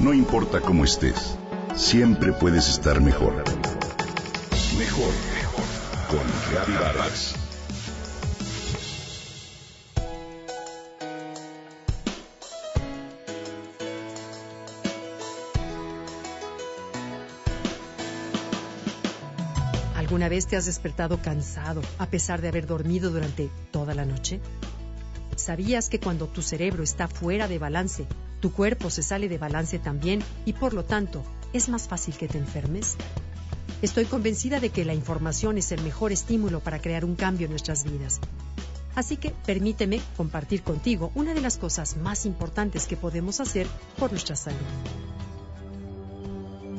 No importa cómo estés, siempre puedes estar mejor. Mejor, mejor. Con Reavivadas. ¿Alguna vez te has despertado cansado a pesar de haber dormido durante toda la noche? ¿Sabías que cuando tu cerebro está fuera de balance, tu cuerpo se sale de balance también y por lo tanto es más fácil que te enfermes? Estoy convencida de que la información es el mejor estímulo para crear un cambio en nuestras vidas. Así que permíteme compartir contigo una de las cosas más importantes que podemos hacer por nuestra salud.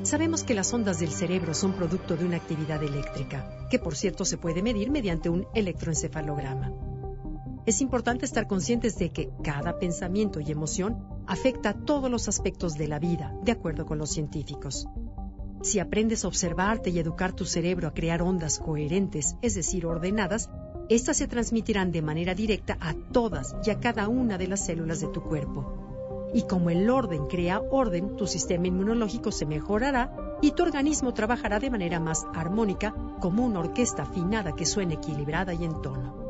Sabemos que las ondas del cerebro son producto de una actividad eléctrica, que por cierto se puede medir mediante un electroencefalograma. Es importante estar conscientes de que cada pensamiento y emoción afecta todos los aspectos de la vida, de acuerdo con los científicos. Si aprendes a observarte y educar tu cerebro a crear ondas coherentes, es decir, ordenadas, estas se transmitirán de manera directa a todas y a cada una de las células de tu cuerpo y como el orden crea orden, tu sistema inmunológico se mejorará y tu organismo trabajará de manera más armónica como una orquesta afinada que suene equilibrada y en tono.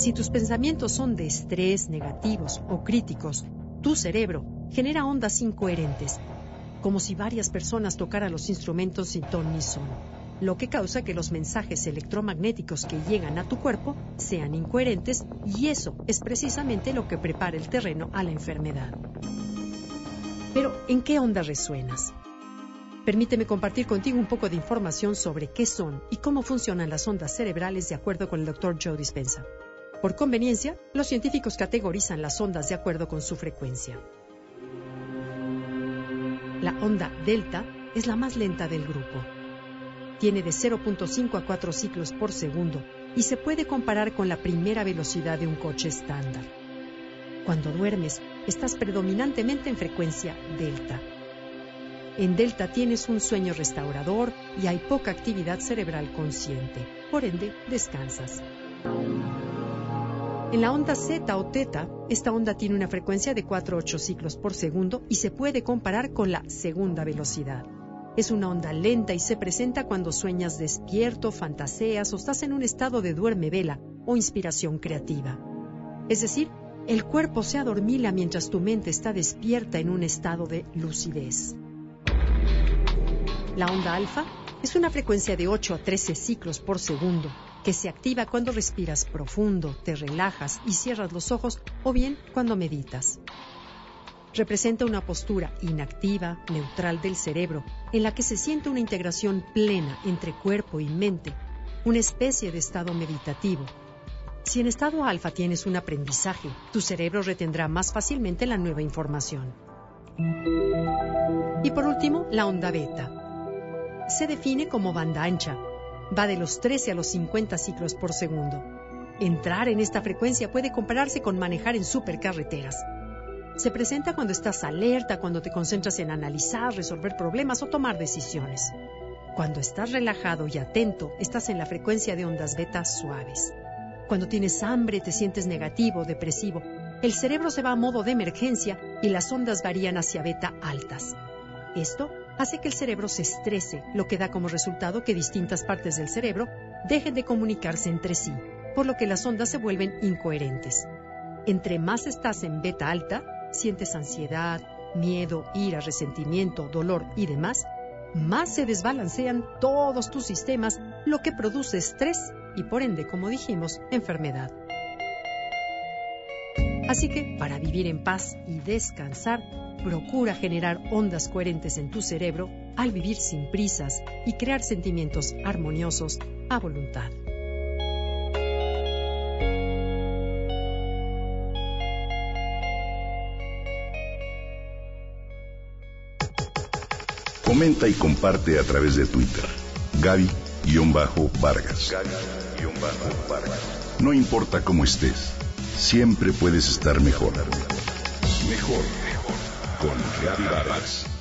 Si tus pensamientos son de estrés, negativos o críticos, tu cerebro genera ondas incoherentes, como si varias personas tocaran los instrumentos sin ton ni son lo que causa que los mensajes electromagnéticos que llegan a tu cuerpo sean incoherentes y eso es precisamente lo que prepara el terreno a la enfermedad. Pero, ¿en qué onda resuenas? Permíteme compartir contigo un poco de información sobre qué son y cómo funcionan las ondas cerebrales de acuerdo con el Dr. Joe Dispensa. Por conveniencia, los científicos categorizan las ondas de acuerdo con su frecuencia. La onda delta es la más lenta del grupo tiene de 0.5 a 4 ciclos por segundo y se puede comparar con la primera velocidad de un coche estándar. Cuando duermes, estás predominantemente en frecuencia delta. En delta tienes un sueño restaurador y hay poca actividad cerebral consciente. Por ende, descansas. En la onda Z o teta, esta onda tiene una frecuencia de 4 8 ciclos por segundo y se puede comparar con la segunda velocidad. Es una onda lenta y se presenta cuando sueñas despierto, fantaseas o estás en un estado de duerme vela o inspiración creativa. Es decir, el cuerpo se adormila mientras tu mente está despierta en un estado de lucidez. La onda alfa es una frecuencia de 8 a 13 ciclos por segundo que se activa cuando respiras profundo, te relajas y cierras los ojos o bien cuando meditas representa una postura inactiva, neutral del cerebro, en la que se siente una integración plena entre cuerpo y mente, una especie de estado meditativo. Si en estado alfa tienes un aprendizaje, tu cerebro retendrá más fácilmente la nueva información. Y por último, la onda beta. Se define como banda ancha. Va de los 13 a los 50 ciclos por segundo. Entrar en esta frecuencia puede compararse con manejar en supercarreteras se presenta cuando estás alerta, cuando te concentras en analizar, resolver problemas o tomar decisiones. Cuando estás relajado y atento, estás en la frecuencia de ondas beta suaves. Cuando tienes hambre, te sientes negativo, depresivo, el cerebro se va a modo de emergencia y las ondas varían hacia beta altas. Esto hace que el cerebro se estrese, lo que da como resultado que distintas partes del cerebro dejen de comunicarse entre sí, por lo que las ondas se vuelven incoherentes. Entre más estás en beta alta, sientes ansiedad, miedo, ira, resentimiento, dolor y demás, más se desbalancean todos tus sistemas, lo que produce estrés y por ende, como dijimos, enfermedad. Así que, para vivir en paz y descansar, procura generar ondas coherentes en tu cerebro al vivir sin prisas y crear sentimientos armoniosos a voluntad. Comenta y comparte a través de Twitter. Gaby-Vargas. No importa cómo estés, siempre puedes estar mejor. Mejor, mejor. Con Vargas.